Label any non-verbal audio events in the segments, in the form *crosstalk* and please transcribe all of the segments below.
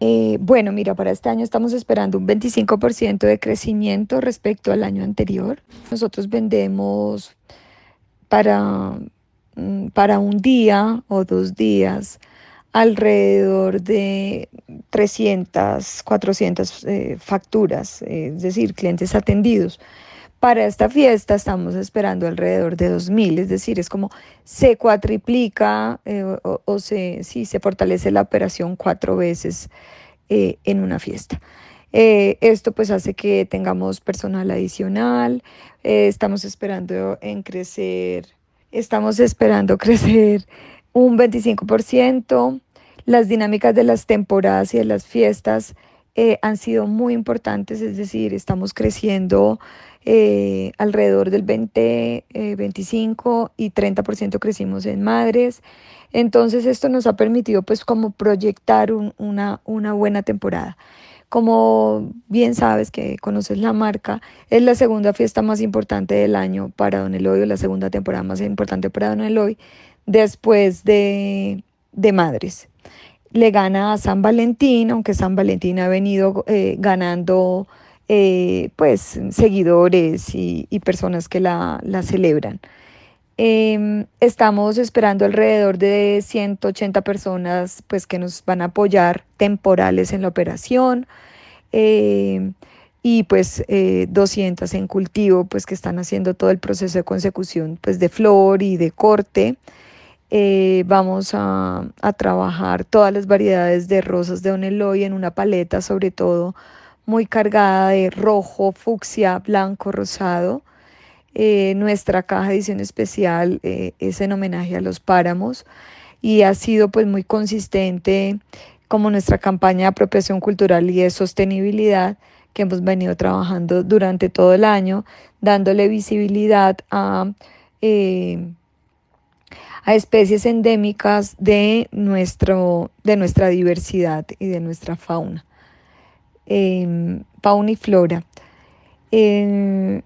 Eh, bueno, mira, para este año estamos esperando un 25% de crecimiento respecto al año anterior. Nosotros vendemos para, mm, para un día o dos días alrededor de 300, 400 eh, facturas, eh, es decir, clientes atendidos. Para esta fiesta estamos esperando alrededor de 2.000, es decir, es como se cuatriplica eh, o, se, sí, se fortalece la operación cuatro veces en una fiesta. esto pues hace que tengamos personal adicional, estamos esperando en crecer, estamos esperando *laughs* crecer un 25%. Las dinámicas de las temporadas y de las fiestas eh, han sido muy importantes, es decir, estamos creciendo eh, alrededor del 20, 25 eh, y 30% crecimos en madres. Entonces esto nos ha permitido pues como proyectar una, una buena temporada. Como bien sabes que conoces la marca, es la segunda fiesta más importante del año para Don Eloy, o la segunda temporada más importante para Don Eloy, después de, de Madres. Le gana a San Valentín, aunque San Valentín ha venido eh, ganando eh, pues seguidores y, personas que la, celebran. Em, estamos esperando alrededor de 180 personas pues, que nos van a apoyar temporales en la operación em, y pues 200 eh, en cultivo pues que están haciendo todo el proceso de consecución pues de flor y de corte. Eh, vamos a, trabajar todas las variedades de rosas de Oneloy en una paleta, sobre todo muy cargada de rojo, fucsia, blanco, rosado. Eh, nuestra caja edición especial eh, es en homenaje a los páramos y ha sido pues muy consistente como nuestra campaña de apropiación cultural y de sostenibilidad que hemos venido trabajando durante todo el año, dándole visibilidad a a especies endémicas de, nuestro, de nuestra diversidad y de nuestra fauna, em, fauna y flora. Em,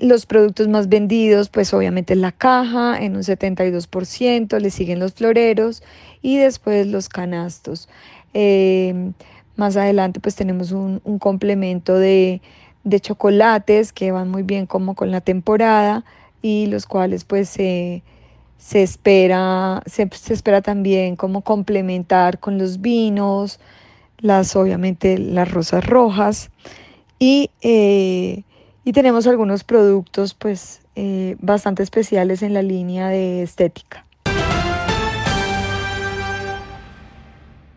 los productos más vendidos, pues obviamente la caja en un 72%, le siguen los floreros y después los canastos. Em, más adelante pues tenemos un, complemento de, de, chocolates que van muy bien como con la temporada y los cuales pues se se espera, se, espera también como complementar con los vinos, las obviamente las rosas rojas y, eh, tenemos algunos productos pues eh, bastante especiales en la línea de estética.